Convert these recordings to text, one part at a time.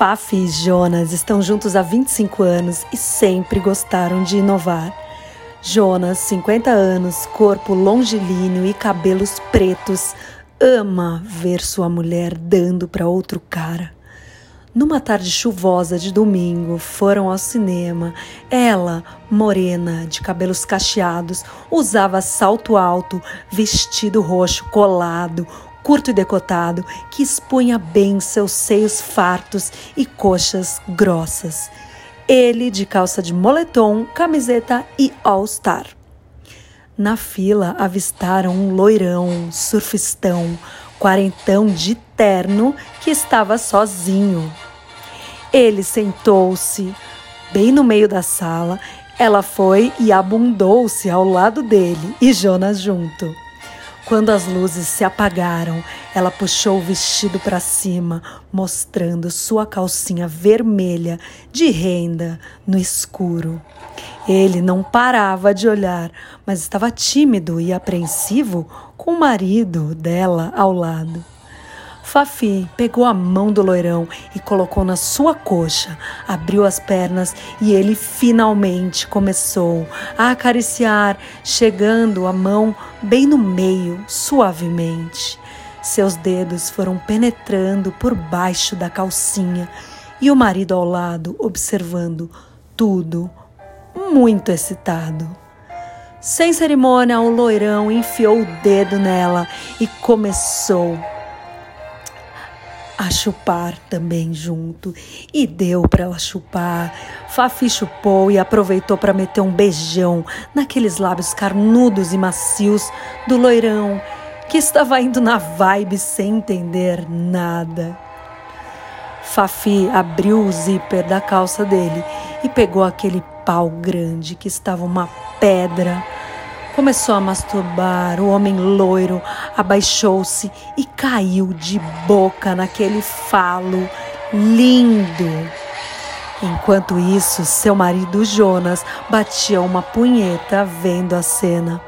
Fafi e Jonas estão juntos há 25 anos e sempre gostaram de inovar. Jonas, 50 anos, corpo longilíneo e cabelos pretos, ama ver sua mulher dando para outro cara. Numa tarde chuvosa de domingo, foram ao cinema. Ela, morena, de cabelos cacheados, usava salto alto, vestido roxo colado, curto e decotado, que expunha bem seus seios fartos e coxas grossas. Ele de calça de moletom, camiseta e all-star. Na fila avistaram um loirão, surfistão, quarentão de terno que estava sozinho. Ele sentou-se bem no meio da sala. Ela foi e abundou-se ao lado dele e Jonas junto. Quando as luzes se apagaram, ela puxou o vestido para cima, mostrando sua calcinha vermelha de renda no escuro. Ele não parava de olhar, mas estava tímido e apreensivo com o marido dela ao lado. Fafi pegou a mão do loirão e colocou na sua coxa, abriu as pernas e ele finalmente começou a acariciar, chegando a mão bem no meio, suavemente. Seus dedos foram penetrando por baixo da calcinha e o marido ao lado observando tudo muito excitado. Sem cerimônia, o loirão enfiou o dedo nela e começou a chupar também junto. E deu para ela chupar. Fafi chupou e aproveitou para meter um beijão naqueles lábios carnudos e macios do loirão, que estava indo na vibe sem entender nada. Fafi abriu o zíper da calça dele e pegou aquele pau grande que estava uma pedra. Começou a masturbar, o homem loiro abaixou-se e caiu de boca naquele falo lindo. Enquanto isso, seu marido Jonas batia uma punheta vendo a cena.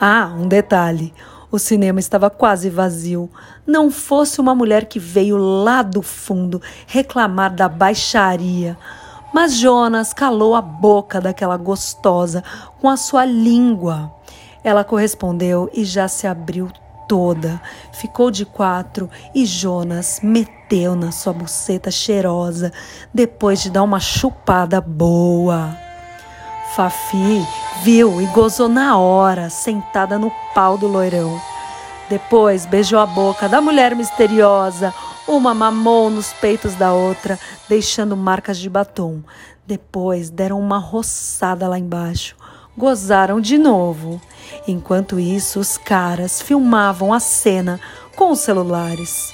Ah, um detalhe: o cinema estava quase vazio. Não fosse uma mulher que veio lá do fundo reclamar da baixaria. Mas Jonas calou a boca daquela gostosa com a sua língua. Ela correspondeu e já se abriu toda. Ficou de quatro e Jonas meteu na sua buceta cheirosa depois de dar uma chupada boa. Fafi viu e gozou na hora, sentada no pau do loirão. Depois beijou a boca da mulher misteriosa, uma mamou nos peitos da outra, deixando marcas de batom. Depois deram uma roçada lá embaixo. Gozaram de novo. Enquanto isso, os caras filmavam a cena com os celulares.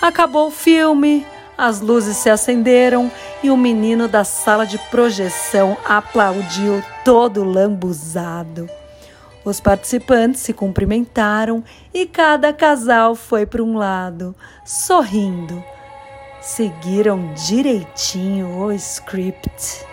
Acabou o filme. As luzes se acenderam e o menino da sala de projeção aplaudiu todo lambuzado. Os participantes se cumprimentaram e cada casal foi para um lado, sorrindo. Seguiram direitinho o script.